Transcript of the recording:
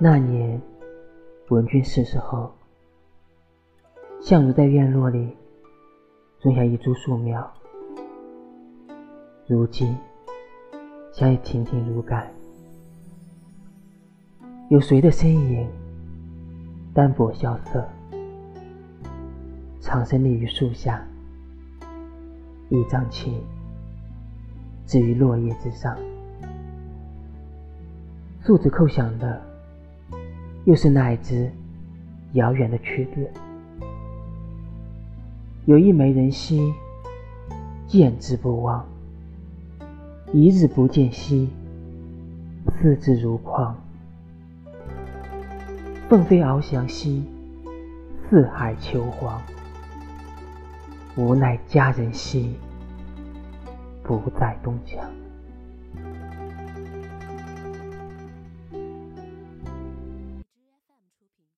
那年文君逝世后，相如在院落里种下一株树苗，如今想也亭亭如盖。有谁的身影单薄萧瑟，长身立于树下，一张琴置于落叶之上，树子叩响的。又是那一支遥远的曲子？有一枚人兮，见之不忘；一日不见兮，思之如狂。凤飞翱翔兮，四海求凰。无奈佳人兮，不在东墙。